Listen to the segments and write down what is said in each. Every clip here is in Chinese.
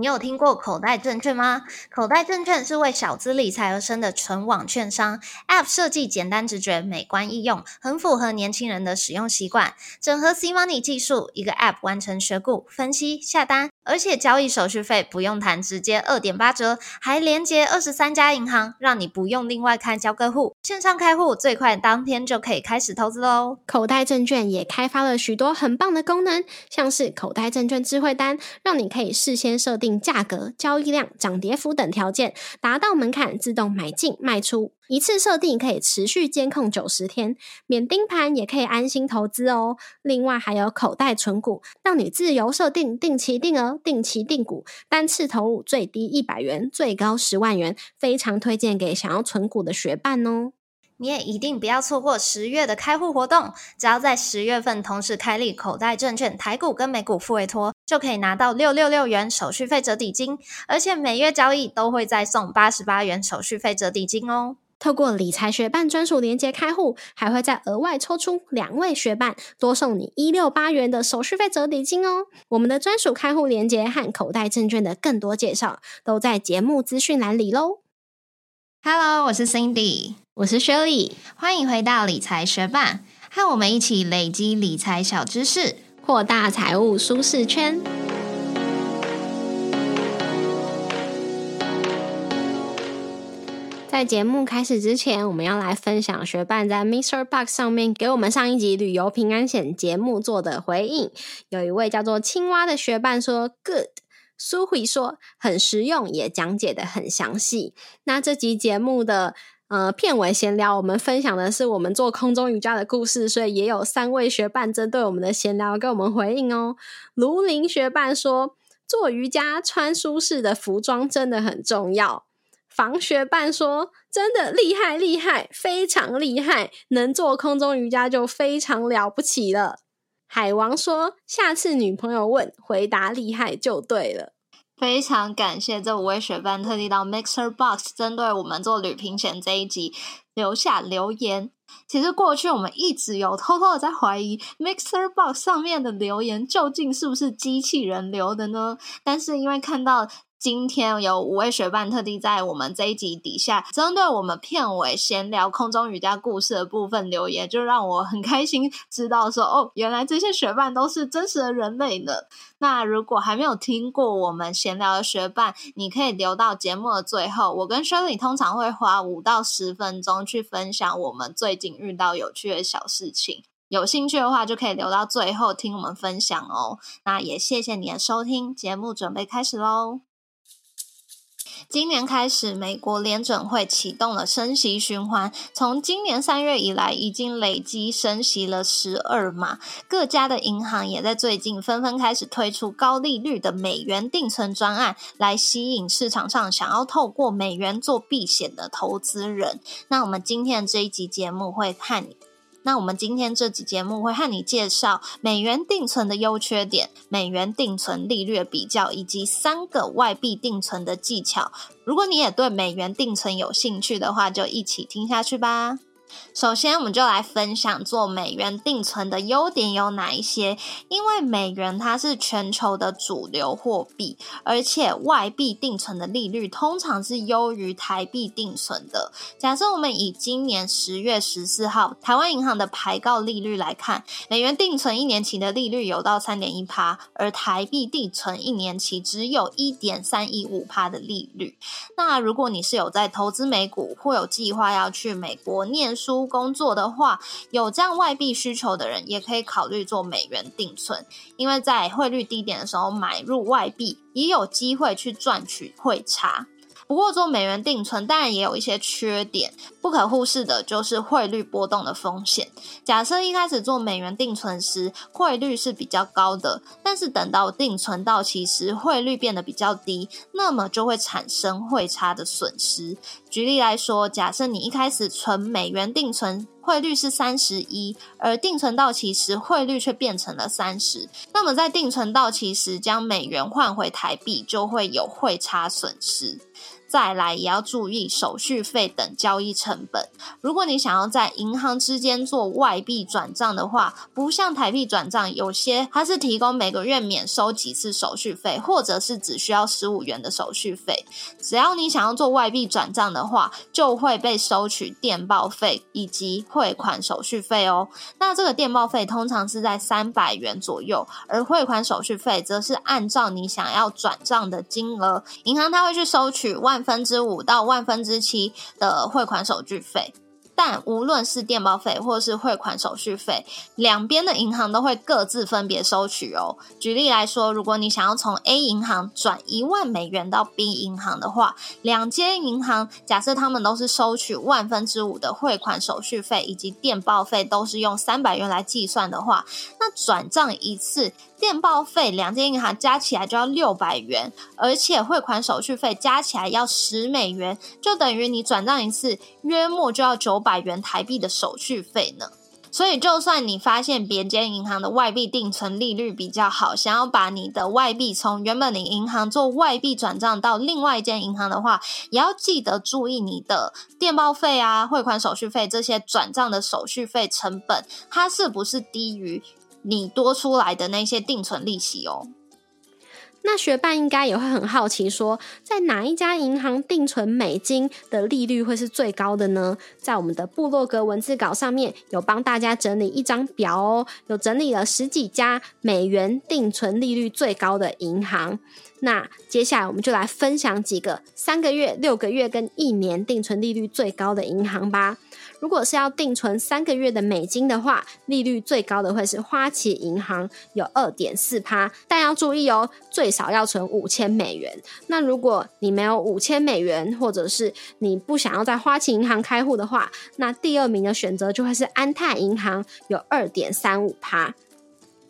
你有听过口袋证券吗？口袋证券是为小资理财而生的纯网券商，App 设计简单直觉、美观易用，很符合年轻人的使用习惯。整合 C Money 技术，一个 App 完成选股、分析、下单，而且交易手续费不用谈，直接二点八折，还连接二十三家银行，让你不用另外开交割户，线上开户最快当天就可以开始投资喽。口袋证券也开发了许多很棒的功能，像是口袋证券智慧单，让你可以事先设定。价格、交易量、涨跌幅等条件达到门槛，自动买进卖出，一次设定可以持续监控九十天，免盯盘也可以安心投资哦。另外还有口袋存股，让你自由设定定期定额、定期定股，单次投入最低一百元，最高十万元，非常推荐给想要存股的学伴哦。你也一定不要错过十月的开户活动，只要在十月份同时开立口袋证券台股跟美股付委托，就可以拿到六六六元手续费折抵金，而且每月交易都会再送八十八元手续费折抵金哦。透过理财学办专属连接开户，还会再额外抽出两位学伴，多送你一六八元的手续费折抵金哦。我们的专属开户连接和口袋证券的更多介绍，都在节目资讯栏里喽。Hello，我是 Cindy，我是 Shirley，欢迎回到理财学霸，和我们一起累积理财小知识，扩大财务舒适圈。在节目开始之前，我们要来分享学伴在 Mr. Box 上面给我们上一集旅游平安险节目做的回应。有一位叫做青蛙的学伴说：“Good。”苏慧说很实用，也讲解的很详细。那这集节目的呃片尾闲聊，我们分享的是我们做空中瑜伽的故事，所以也有三位学伴针对我们的闲聊跟我们回应哦。卢林学伴说，做瑜伽穿舒适的服装真的很重要。房学伴说，真的厉害厉害，非常厉害，能做空中瑜伽就非常了不起了。海王说：“下次女朋友问，回答厉害就对了。”非常感谢这五位学伴特地到 Mixer Box 针对我们做旅平险这一集留下留言。其实过去我们一直有偷偷的在怀疑 Mixer Box 上面的留言究竟是不是机器人留的呢？但是因为看到。今天有五位学伴特地在我们这一集底下，针对我们片尾闲聊空中瑜伽故事的部分留言，就让我很开心，知道说哦，原来这些学伴都是真实的人类呢。那如果还没有听过我们闲聊的学伴，你可以留到节目的最后，我跟 Shirley 通常会花五到十分钟去分享我们最近遇到有趣的小事情。有兴趣的话，就可以留到最后听我们分享哦。那也谢谢你的收听，节目准备开始喽。今年开始，美国联准会启动了升息循环。从今年三月以来，已经累积升息了十二码。各家的银行也在最近纷纷开始推出高利率的美元定存专案，来吸引市场上想要透过美元做避险的投资人。那我们今天的这一集节目会和你。那我们今天这集节目会和你介绍美元定存的优缺点、美元定存利率比较，以及三个外币定存的技巧。如果你也对美元定存有兴趣的话，就一起听下去吧。首先，我们就来分享做美元定存的优点有哪一些。因为美元它是全球的主流货币，而且外币定存的利率通常是优于台币定存的。假设我们以今年十月十四号台湾银行的排告利率来看，美元定存一年期的利率有到三点一趴，而台币定存一年期只有一点三一五趴的利率。那如果你是有在投资美股，或有计划要去美国念，书工作的话，有这样外币需求的人，也可以考虑做美元定存，因为在汇率低点的时候买入外币，也有机会去赚取汇差。不过做美元定存当然也有一些缺点，不可忽视的就是汇率波动的风险。假设一开始做美元定存时汇率是比较高的，但是等到定存到期时汇率变得比较低，那么就会产生汇差的损失。举例来说，假设你一开始存美元定存，汇率是三十一，而定存到期时汇率却变成了三十，那么在定存到期时将美元换回台币，就会有汇差损失。再来也要注意手续费等交易成本。如果你想要在银行之间做外币转账的话，不像台币转账，有些它是提供每个月免收几次手续费，或者是只需要十五元的手续费。只要你想要做外币转账的话，就会被收取电报费以及汇款手续费哦。那这个电报费通常是在三百元左右，而汇款手续费则是按照你想要转账的金额，银行它会去收取万分之五到万分之七的汇款手续费。但无论是电报费或是汇款手续费，两边的银行都会各自分别收取哦。举例来说，如果你想要从 A 银行转一万美元到 B 银行的话，两间银行假设他们都是收取万分之五的汇款手续费以及电报费，都是用三百元来计算的话，那转账一次。电报费两间银行加起来就要六百元，而且汇款手续费加起来要十美元，就等于你转账一次约莫就要九百元台币的手续费呢。所以，就算你发现别间银行的外币定存利率比较好，想要把你的外币从原本的银行做外币转账到另外一间银行的话，也要记得注意你的电报费啊、汇款手续费这些转账的手续费成本，它是不是低于？你多出来的那些定存利息哦，那学伴应该也会很好奇，说在哪一家银行定存美金的利率会是最高的呢？在我们的部落格文字稿上面有帮大家整理一张表哦，有整理了十几家美元定存利率最高的银行。那接下来我们就来分享几个三个月、六个月跟一年定存利率最高的银行吧。如果是要定存三个月的美金的话，利率最高的会是花旗银行，有二点四趴。但要注意哦，最少要存五千美元。那如果你没有五千美元，或者是你不想要在花旗银行开户的话，那第二名的选择就会是安泰银行，有二点三五趴。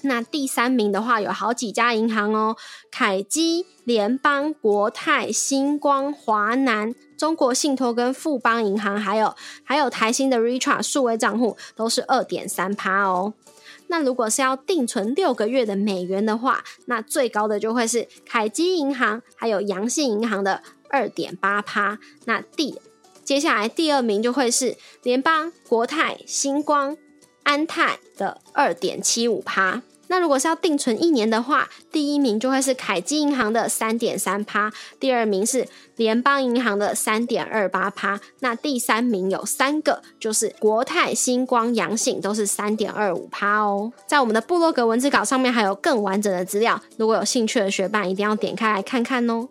那第三名的话，有好几家银行哦，凯基、联邦、国泰、星光、华南、中国信托跟富邦银行，还有还有台新的 Richa 数位账户都是二点三趴哦。那如果是要定存六个月的美元的话，那最高的就会是凯基银行，还有阳信银行的二点八趴。那第接下来第二名就会是联邦、国泰、星光。安泰的二点七五趴，那如果是要定存一年的话，第一名就会是凯基银行的三点三趴，第二名是联邦银行的三点二八趴，那第三名有三个，就是国泰、星光、阳性都是三点二五趴哦。在我们的部落格文字稿上面还有更完整的资料，如果有兴趣的学伴一定要点开来看看哦。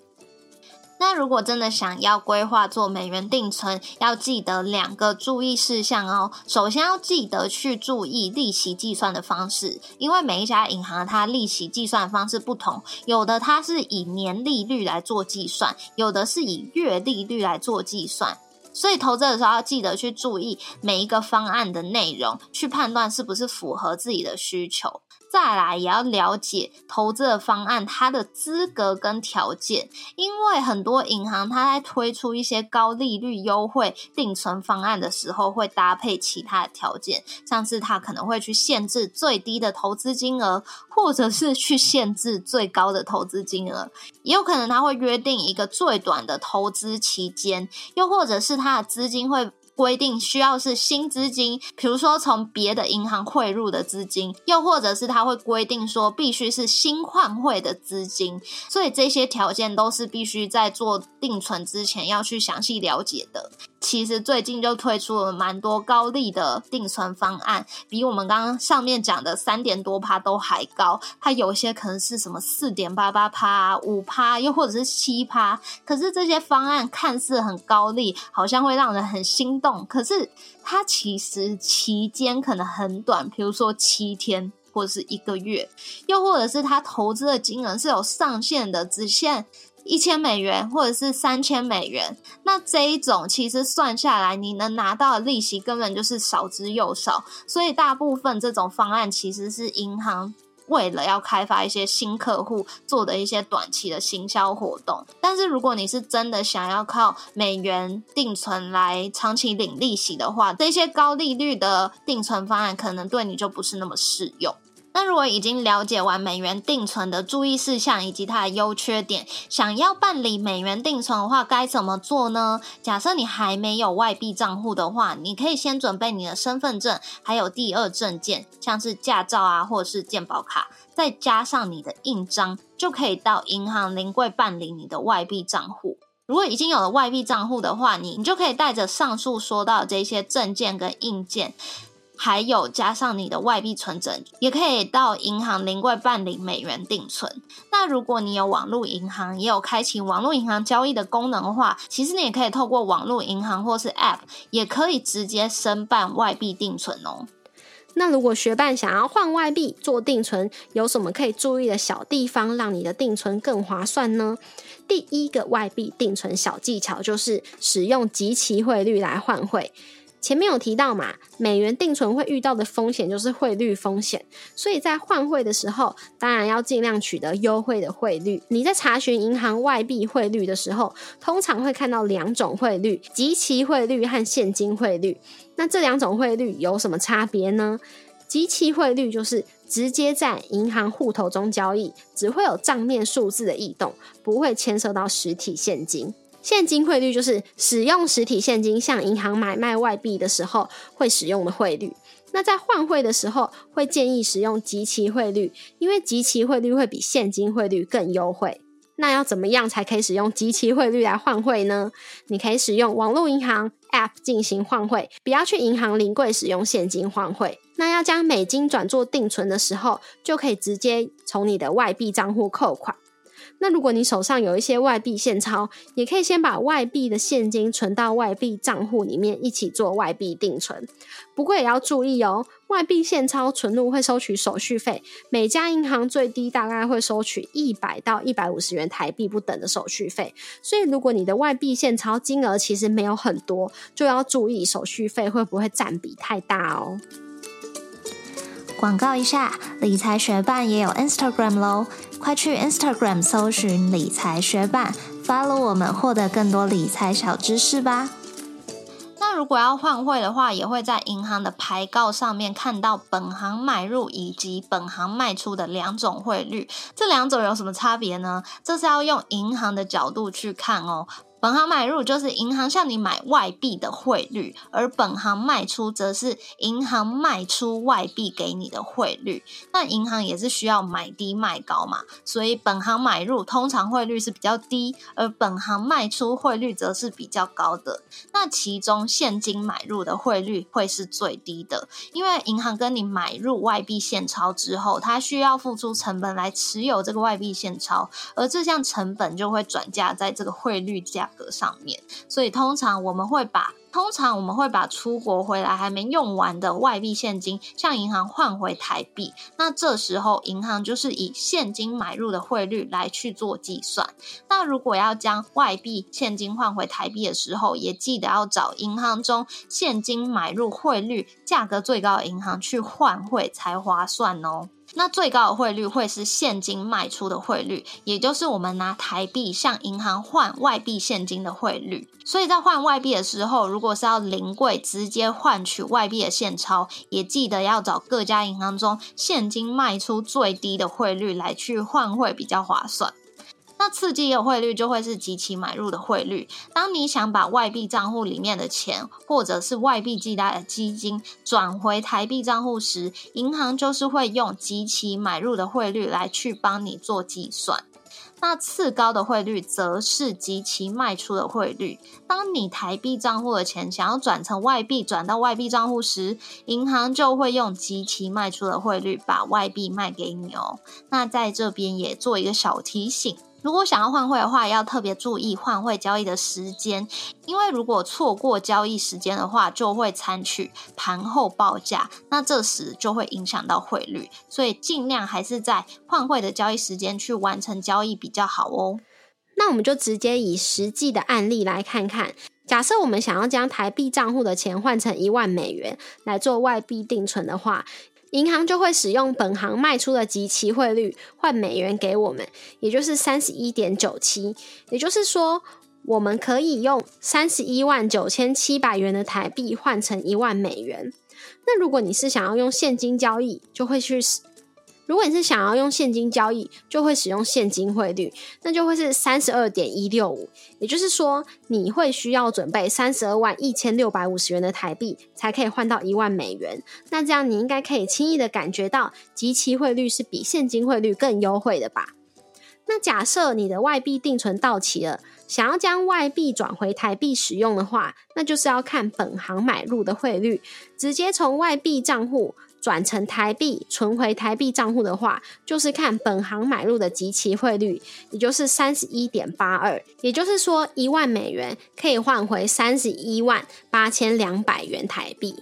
那如果真的想要规划做美元定存，要记得两个注意事项哦。首先要记得去注意利息计算的方式，因为每一家银行它利息计算方式不同，有的它是以年利率来做计算，有的是以月利率来做计算。所以投资的时候要记得去注意每一个方案的内容，去判断是不是符合自己的需求。再来也要了解投资的方案它的资格跟条件，因为很多银行它在推出一些高利率优惠定存方案的时候，会搭配其他的条件，像是它可能会去限制最低的投资金额，或者是去限制最高的投资金额，也有可能它会约定一个最短的投资期间，又或者是它的资金会。规定需要是新资金，比如说从别的银行汇入的资金，又或者是他会规定说必须是新换汇的资金，所以这些条件都是必须在做定存之前要去详细了解的。其实最近就推出了蛮多高利的定存方案，比我们刚刚上面讲的三点多趴都还高。它有些可能是什么四点八八趴、五趴，又或者是七趴。可是这些方案看似很高利，好像会让人很心动。可是它其实期间可能很短，比如说七天或者是一个月，又或者是他投资的金额是有上限的，只限。一千美元或者是三千美元，那这一种其实算下来，你能拿到的利息根本就是少之又少。所以大部分这种方案其实是银行为了要开发一些新客户做的一些短期的行销活动。但是如果你是真的想要靠美元定存来长期领利息的话，这些高利率的定存方案可能对你就不是那么适用。那如果已经了解完美元定存的注意事项以及它的优缺点，想要办理美元定存的话，该怎么做呢？假设你还没有外币账户的话，你可以先准备你的身份证，还有第二证件，像是驾照啊，或是健保卡，再加上你的印章，就可以到银行临柜办理你的外币账户。如果已经有了外币账户的话，你你就可以带着上述说到的这些证件跟硬件。还有加上你的外币存折，也可以到银行临柜办理美元定存。那如果你有网络银行，也有开启网络银行交易的功能的话，其实你也可以透过网络银行或是 App，也可以直接申办外币定存哦。那如果学伴想要换外币做定存，有什么可以注意的小地方，让你的定存更划算呢？第一个外币定存小技巧就是使用即期汇率来换汇。前面有提到嘛，美元定存会遇到的风险就是汇率风险，所以在换汇的时候，当然要尽量取得优惠的汇率。你在查询银行外币汇率的时候，通常会看到两种汇率：即期汇率和现金汇率。那这两种汇率有什么差别呢？即期汇率就是直接在银行户头中交易，只会有账面数字的异动，不会牵涉到实体现金。现金汇率就是使用实体现金向银行买卖外币的时候会使用的汇率。那在换汇的时候，会建议使用即期汇率，因为即期汇率会比现金汇率更优惠。那要怎么样才可以使用即期汇率来换汇呢？你可以使用网络银行 App 进行换汇，不要去银行临柜使用现金换汇。那要将美金转做定存的时候，就可以直接从你的外币账户扣款。那如果你手上有一些外币现钞，也可以先把外币的现金存到外币账户里面，一起做外币定存。不过也要注意哦，外币现钞存入会收取手续费，每家银行最低大概会收取一百到一百五十元台币不等的手续费。所以如果你的外币现钞金额其实没有很多，就要注意手续费会不会占比太大哦。广告一下，理财学办也有 Instagram 喽。快去 Instagram 搜寻理财学伴，follow 我们，获得更多理财小知识吧。那如果要换汇的话，也会在银行的牌告上面看到本行买入以及本行卖出的两种汇率。这两种有什么差别呢？这是要用银行的角度去看哦。本行买入就是银行向你买外币的汇率，而本行卖出则是银行卖出外币给你的汇率。那银行也是需要买低卖高嘛，所以本行买入通常汇率是比较低，而本行卖出汇率则是比较高的。那其中现金买入的汇率会是最低的，因为银行跟你买入外币现钞之后，它需要付出成本来持有这个外币现钞，而这项成本就会转嫁在这个汇率价。格上面，所以通常我们会把通常我们会把出国回来还没用完的外币现金向银行换回台币，那这时候银行就是以现金买入的汇率来去做计算。那如果要将外币现金换回台币的时候，也记得要找银行中现金买入汇率价格最高的银行去换汇才划算哦。那最高的汇率会是现金卖出的汇率，也就是我们拿台币向银行换外币现金的汇率。所以在换外币的时候，如果是要临柜直接换取外币的现钞，也记得要找各家银行中现金卖出最低的汇率来去换汇，比较划算。那刺激的汇率就会是即期买入的汇率。当你想把外币账户里面的钱，或者是外币寄贷的基金转回台币账户时，银行就是会用即期买入的汇率来去帮你做计算。那次高的汇率则是即期卖出的汇率。当你台币账户的钱想要转成外币，转到外币账户时，银行就会用即期卖出的汇率把外币卖给你哦。那在这边也做一个小提醒。如果想要换汇的话，要特别注意换汇交易的时间，因为如果错过交易时间的话，就会采取盘后报价，那这时就会影响到汇率，所以尽量还是在换汇的交易时间去完成交易比较好哦。那我们就直接以实际的案例来看看，假设我们想要将台币账户的钱换成一万美元来做外币定存的话。银行就会使用本行卖出的即期汇率换美元给我们，也就是三十一点九七。也就是说，我们可以用三十一万九千七百元的台币换成一万美元。那如果你是想要用现金交易，就会去如果你是想要用现金交易，就会使用现金汇率，那就会是三十二点一六五。也就是说，你会需要准备三十二万一千六百五十元的台币，才可以换到一万美元。那这样你应该可以轻易的感觉到，即期汇率是比现金汇率更优惠的吧？那假设你的外币定存到期了，想要将外币转回台币使用的话，那就是要看本行买入的汇率，直接从外币账户。转成台币存回台币账户的话，就是看本行买入的即期汇率，也就是三十一点八二，也就是说一万美元可以换回三十一万八千两百元台币。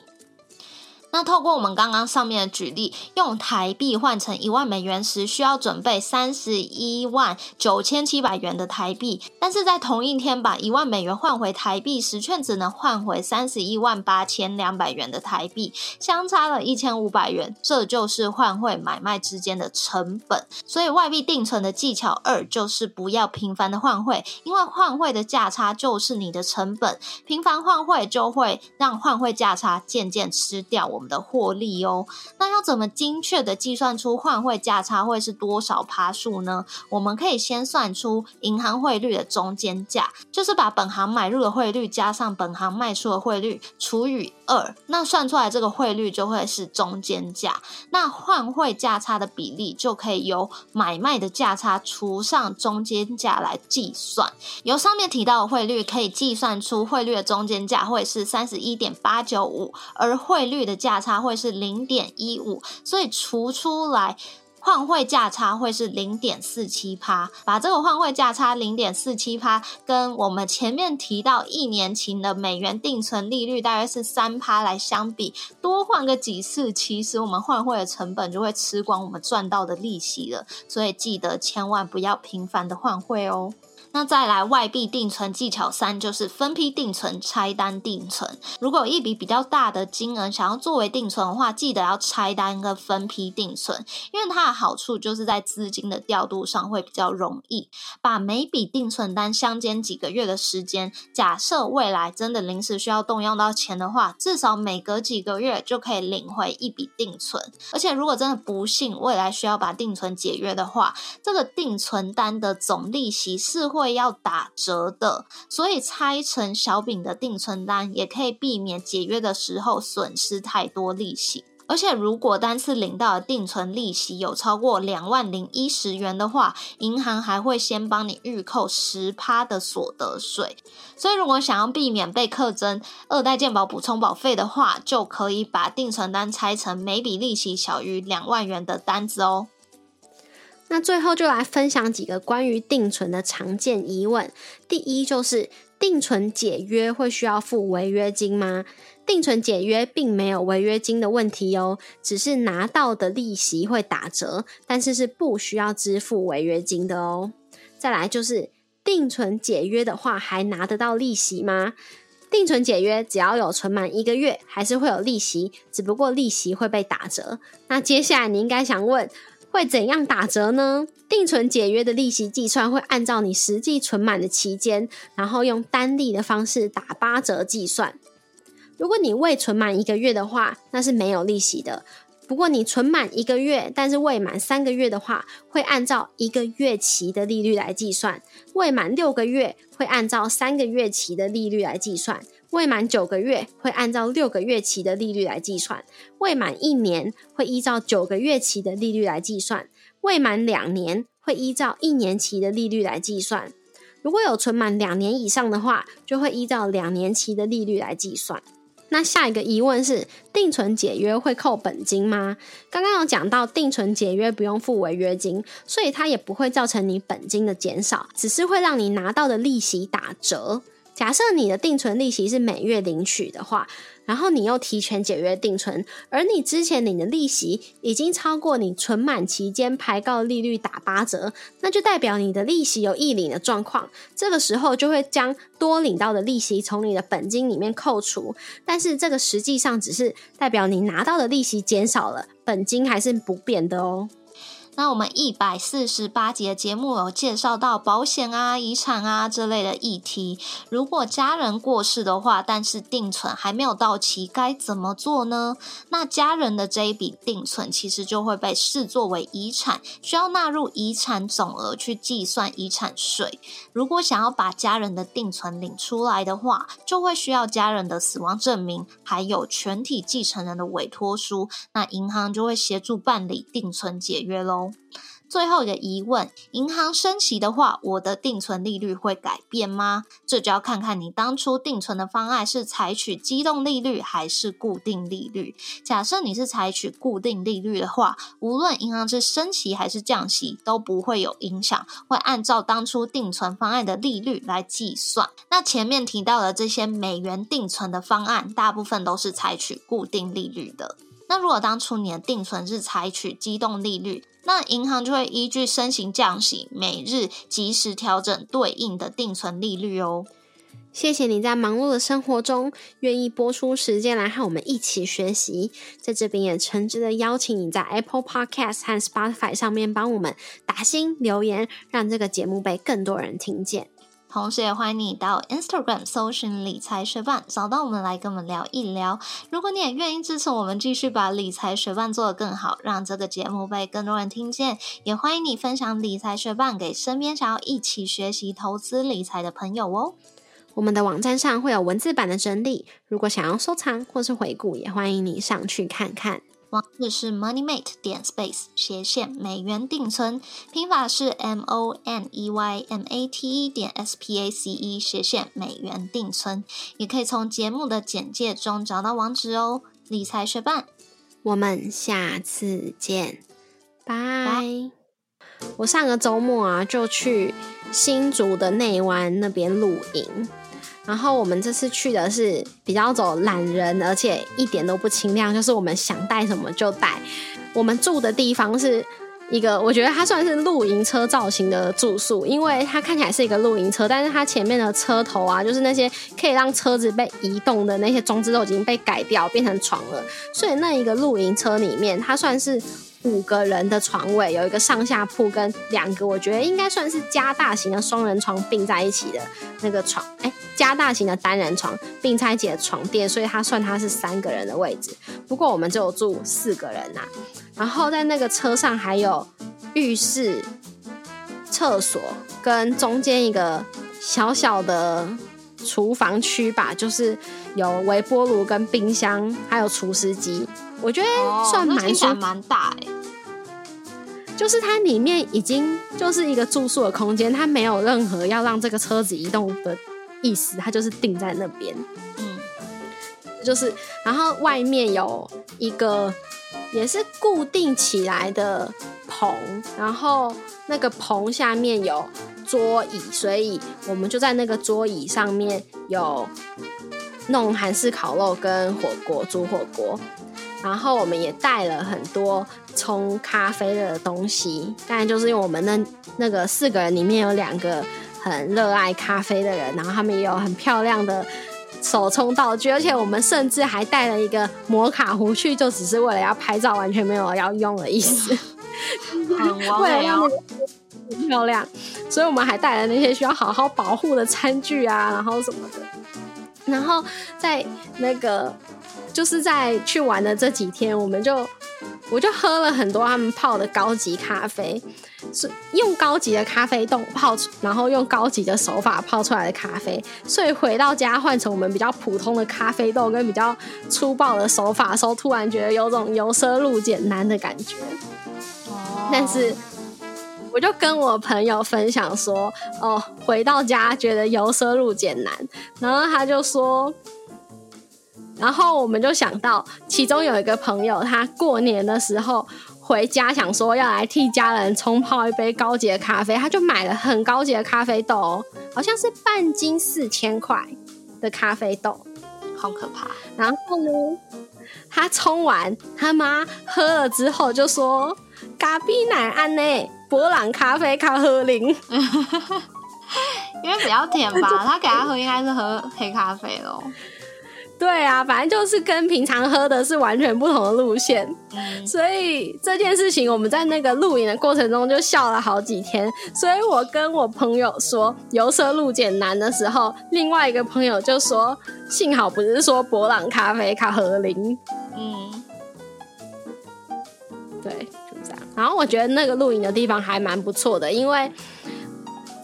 那透过我们刚刚上面的举例，用台币换成一万美元时，需要准备三十一万九千七百元的台币；但是在同一天把一万美元换回台币时，却只能换回三十一万八千两百元的台币，相差了一千五百元。这就是换汇买卖之间的成本。所以外币定存的技巧二就是不要频繁的换汇，因为换汇的价差就是你的成本，频繁换汇就会让换汇价差渐渐吃掉我们。的获利哦，那要怎么精确的计算出换汇价差会是多少趴数呢？我们可以先算出银行汇率的中间价，就是把本行买入的汇率加上本行卖出的汇率除以二，那算出来这个汇率就会是中间价。那换汇价差的比例就可以由买卖的价差除上中间价来计算。由上面提到的汇率可以计算出汇率的中间价会是三十一点八九五，而汇率的价。价差会是零点一五，所以除出来换汇价差会是零点四七趴。把这个换汇价差零点四七趴跟我们前面提到一年期的美元定存利率大约是三趴来相比，多换个几次，其实我们换汇的成本就会吃光我们赚到的利息了。所以记得千万不要频繁的换汇哦。那再来外币定存技巧三，就是分批定存、拆单定存。如果有一笔比较大的金额想要作为定存的话，记得要拆单跟分批定存，因为它的好处就是在资金的调度上会比较容易。把每笔定存单相间几个月的时间，假设未来真的临时需要动用到钱的话，至少每隔几个月就可以领回一笔定存。而且如果真的不幸未来需要把定存解约的话，这个定存单的总利息是会。会要打折的，所以拆成小饼的定存单也可以避免解约的时候损失太多利息。而且如果单次领到的定存利息有超过两万零一十元的话，银行还会先帮你预扣十趴的所得税。所以如果想要避免被课征二代健保补充保费的话，就可以把定存单拆成每笔利息小于两万元的单子哦。那最后就来分享几个关于定存的常见疑问。第一就是定存解约会需要付违约金吗？定存解约并没有违约金的问题哦，只是拿到的利息会打折，但是是不需要支付违约金的哦。再来就是定存解约的话，还拿得到利息吗？定存解约只要有存满一个月，还是会有利息，只不过利息会被打折。那接下来你应该想问。会怎样打折呢？定存解约的利息计算会按照你实际存满的期间，然后用单利的方式打八折计算。如果你未存满一个月的话，那是没有利息的。不过你存满一个月，但是未满三个月的话，会按照一个月期的利率来计算；未满六个月，会按照三个月期的利率来计算。未满九个月会按照六个月期的利率来计算，未满一年会依照九个月期的利率来计算，未满两年会依照一年期的利率来计算。如果有存满两年以上的话，就会依照两年期的利率来计算。那下一个疑问是，定存解约会扣本金吗？刚刚有讲到定存解约不用付违约金，所以它也不会造成你本金的减少，只是会让你拿到的利息打折。假设你的定存利息是每月领取的话，然后你又提前解约定存，而你之前领的利息已经超过你存满期间排告利率打八折，那就代表你的利息有溢领的状况。这个时候就会将多领到的利息从你的本金里面扣除，但是这个实际上只是代表你拿到的利息减少了，本金还是不变的哦。那我们一百四十八集的节目有介绍到保险啊、遗产啊这类的议题。如果家人过世的话，但是定存还没有到期，该怎么做呢？那家人的这一笔定存其实就会被视作为遗产，需要纳入遗产总额去计算遗产税。如果想要把家人的定存领出来的话，就会需要家人的死亡证明，还有全体继承人的委托书。那银行就会协助办理定存解约喽。最后一个疑问：银行升息的话，我的定存利率会改变吗？这就要看看你当初定存的方案是采取机动利率还是固定利率。假设你是采取固定利率的话，无论银行是升息还是降息都不会有影响，会按照当初定存方案的利率来计算。那前面提到的这些美元定存的方案，大部分都是采取固定利率的。那如果当初你的定存是采取机动利率，那银行就会依据升息降息，每日及时调整对应的定存利率哦。谢谢你在忙碌的生活中愿意播出时间来和我们一起学习，在这边也诚挚的邀请你在 Apple Podcast 和 Spotify 上面帮我们打新留言，让这个节目被更多人听见。同时也欢迎你到 Instagram 搜寻理财学伴，找到我们来跟我们聊一聊。如果你也愿意支持我们，继续把理财学伴做得更好，让这个节目被更多人听见，也欢迎你分享理财学伴给身边想要一起学习投资理财的朋友哦。我们的网站上会有文字版的整理，如果想要收藏或是回顾，也欢迎你上去看看。网址是 moneymate 点 space 斜线美元定存，拼法是 m o n e y m a t e 点 s p a c e 斜线美元定存，也可以从节目的简介中找到网址哦。理财学伴，我们下次见，拜。我上个周末啊，就去新竹的内湾那边露营。然后我们这次去的是比较走懒人，而且一点都不清亮，就是我们想带什么就带。我们住的地方是一个，我觉得它算是露营车造型的住宿，因为它看起来是一个露营车，但是它前面的车头啊，就是那些可以让车子被移动的那些装置都已经被改掉，变成床了。所以那一个露营车里面，它算是。五个人的床位，有一个上下铺跟两个，我觉得应该算是加大型的双人床并在一起的那个床，哎，加大型的单人床并拆解的床垫，所以它算它是三个人的位置。不过我们只有住四个人呐。然后在那个车上还有浴室、厕所跟中间一个小小的厨房区吧，就是有微波炉跟冰箱，还有除湿机。我觉得算蛮算蛮大哎，就是它里面已经就是一个住宿的空间，它没有任何要让这个车子移动的意思，它就是定在那边。嗯，就是然后外面有一个也是固定起来的棚，然后那个棚下面有桌椅，所以我们就在那个桌椅上面有弄韩式烤肉跟火锅煮火锅。然后我们也带了很多冲咖啡的东西，当然就是因为我们那 那个四个人里面有两个很热爱咖啡的人，然后他们也有很漂亮的手冲道具，而且我们甚至还带了一个摩卡壶去，就只是为了要拍照，完全没有要用的意思。为了漂亮，所以我们还带了那些需要好好保护的餐具啊，然后什么的。然后在那个。就是在去玩的这几天，我们就我就喝了很多他们泡的高级咖啡，是用高级的咖啡豆泡，然后用高级的手法泡出来的咖啡。所以回到家换成我们比较普通的咖啡豆跟比较粗暴的手法的时候，突然觉得有种由奢入俭难的感觉。但是我就跟我朋友分享说：“哦，回到家觉得由奢入俭难。”然后他就说。然后我们就想到，其中有一个朋友，他过年的时候回家，想说要来替家人冲泡一杯高级的咖啡，他就买了很高级的咖啡豆，好像是半斤四千块的咖啡豆，好可怕。然后呢，他冲完，他妈喝了之后就说：“咖啡奶安呢，博朗咖啡咖喝零，因为比较甜吧。”他给他喝应该是喝黑咖啡喽。对啊，反正就是跟平常喝的是完全不同的路线，嗯，所以这件事情我们在那个露营的过程中就笑了好几天。所以我跟我朋友说由奢路简难的时候，另外一个朋友就说幸好不是说博朗咖啡卡和林，嗯，对，就这样。然后我觉得那个露营的地方还蛮不错的，因为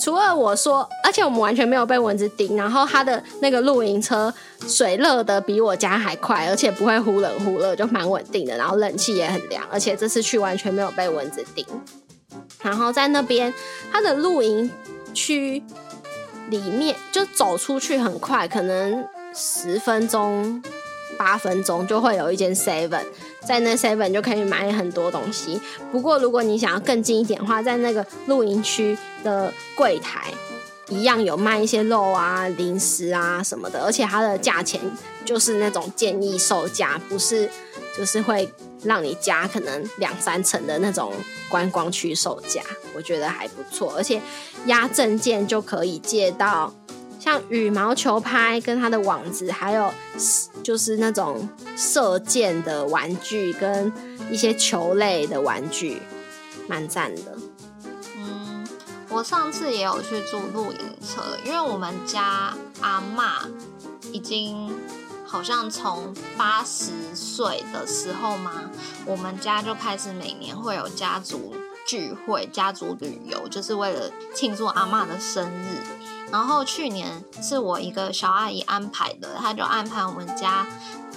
除了我说，而且我们完全没有被蚊子叮，然后它的那个露营车水热的比我家还快，而且不会忽冷忽热，就蛮稳定的。然后冷气也很凉，而且这次去完全没有被蚊子叮。然后在那边，它的露营区里面就走出去很快，可能十分钟、八分钟就会有一间 Seven，在那 Seven 就可以买很多东西。不过如果你想要更近一点的话，在那个露营区的柜台一样有卖一些肉啊、零食啊什么的，而且它的价钱就是那种建议售价，不是就是会让你加可能两三成的那种观光区售价，我觉得还不错。而且压证件就可以借到像羽毛球拍跟它的网子，还有就是那种射箭的玩具跟一些球类的玩具，蛮赞的。嗯，我上次也有去住露营车，因为我们家阿嬷已经好像从八十岁的时候嘛，我们家就开始每年会有家族聚会、家族旅游，就是为了庆祝阿嬷的生日。然后去年是我一个小阿姨安排的，她就安排我们家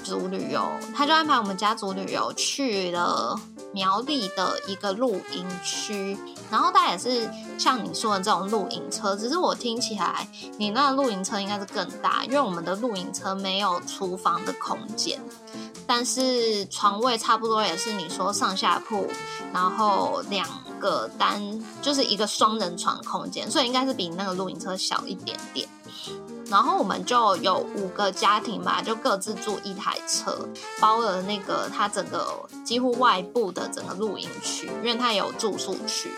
族旅游，她就安排我们家族旅游去了苗栗的一个露营区，然后它也是像你说的这种露营车，只是我听起来你那露营车应该是更大，因为我们的露营车没有厨房的空间，但是床位差不多也是你说上下铺，然后两个单就是一个双人床空间，所以应该是比那个露营车小一点点。然后我们就有五个家庭吧，就各自住一台车，包了那个它整个几乎外部的整个露营区，因为它有住宿区。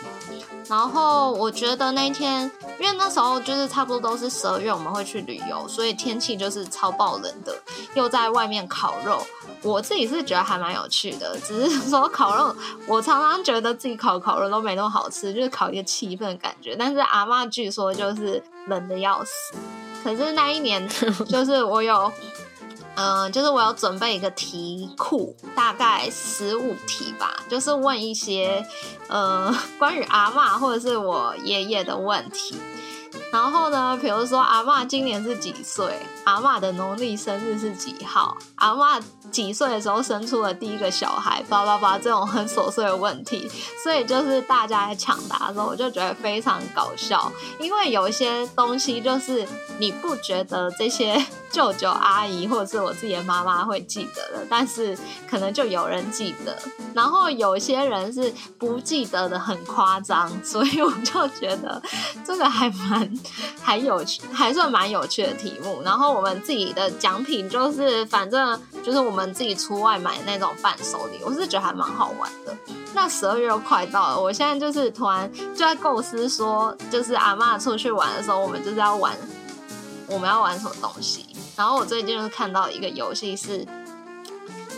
然后我觉得那天，因为那时候就是差不多都是十二月，我们会去旅游，所以天气就是超爆冷的，又在外面烤肉。我自己是觉得还蛮有趣的，只是说烤肉，我常常觉得自己烤烤肉都没那么好吃，就是烤一个气氛感觉。但是阿妈据说就是冷的要死。可是那一年，就是我有，嗯，就是我有准备一个题库，大概十五题吧，就是问一些呃关于阿妈或者是我爷爷的问题。然后呢，比如说阿嬷今年是几岁？阿嬷的农历生日是几号？阿嬷几岁的时候生出了第一个小孩？叭叭叭，这种很琐碎的问题，所以就是大家在抢答的时候，我就觉得非常搞笑，因为有一些东西就是你不觉得这些舅舅阿姨或者是我自己的妈妈会记得的，但是可能就有人记得，然后有些人是不记得的很夸张，所以我就觉得这个还蛮还有趣，还算蛮有趣的题目。然后我们自己的奖品就是反正就是我们自己出外买那种伴手礼，我是觉得还蛮好玩的。那十二月又快到了，我现在就是突然就在构思说，就是阿嬷出去玩的时候，我们就是要玩，我们要玩什么东西。然后我最近就是看到一个游戏是，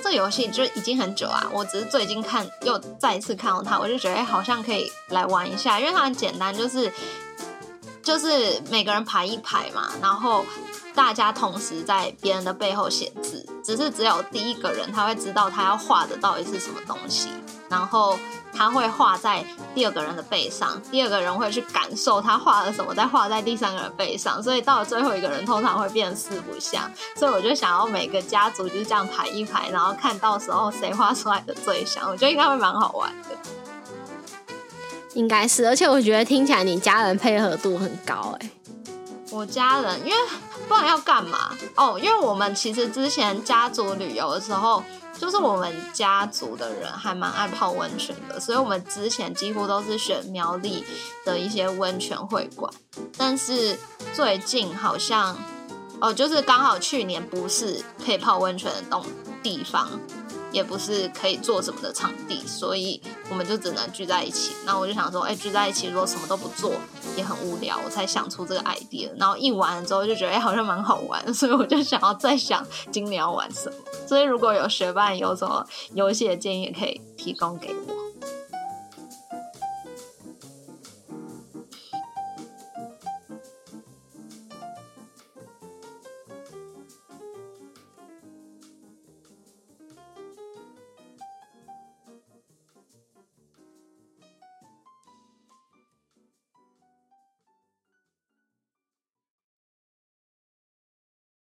这游戏就已经很久啊，我只是最近看又再一次看到它，我就觉得、好像可以来玩一下，因为它很简单，就是就是每个人排一排嘛，然后大家同时在别人的背后写字，只是只有第一个人他会知道他要画的到底是什么东西，然后他会画在第二个人的背上，第二个人会去感受他画了什么，再画在第三个人背上，所以到了最后一个人通常会变四不像，所以我就想要每个家族就这样排一排，然后看到时候谁画出来的最像，我觉得应该会蛮好玩的。应该是，而且我觉得听起来你家人配合度很高哎、我家人，因为不然要干嘛？哦，因为我们其实之前家族旅游的时候，就是我们家族的人还蛮爱泡温泉的，所以我们之前几乎都是选苗栗的一些温泉会馆。但是最近好像，哦，就是刚好去年不是可以泡温泉的东地方，也不是可以做什么的场地，所以我们就只能聚在一起。那我就想说，哎，聚在一起如果什么都不做也很无聊，我才想出这个 idea。然后一玩了之后就觉得，哎，好像蛮好玩，所以我就想要再想今年要玩什么。所以如果有学伴有什么游戏的建议，也可以提供给我。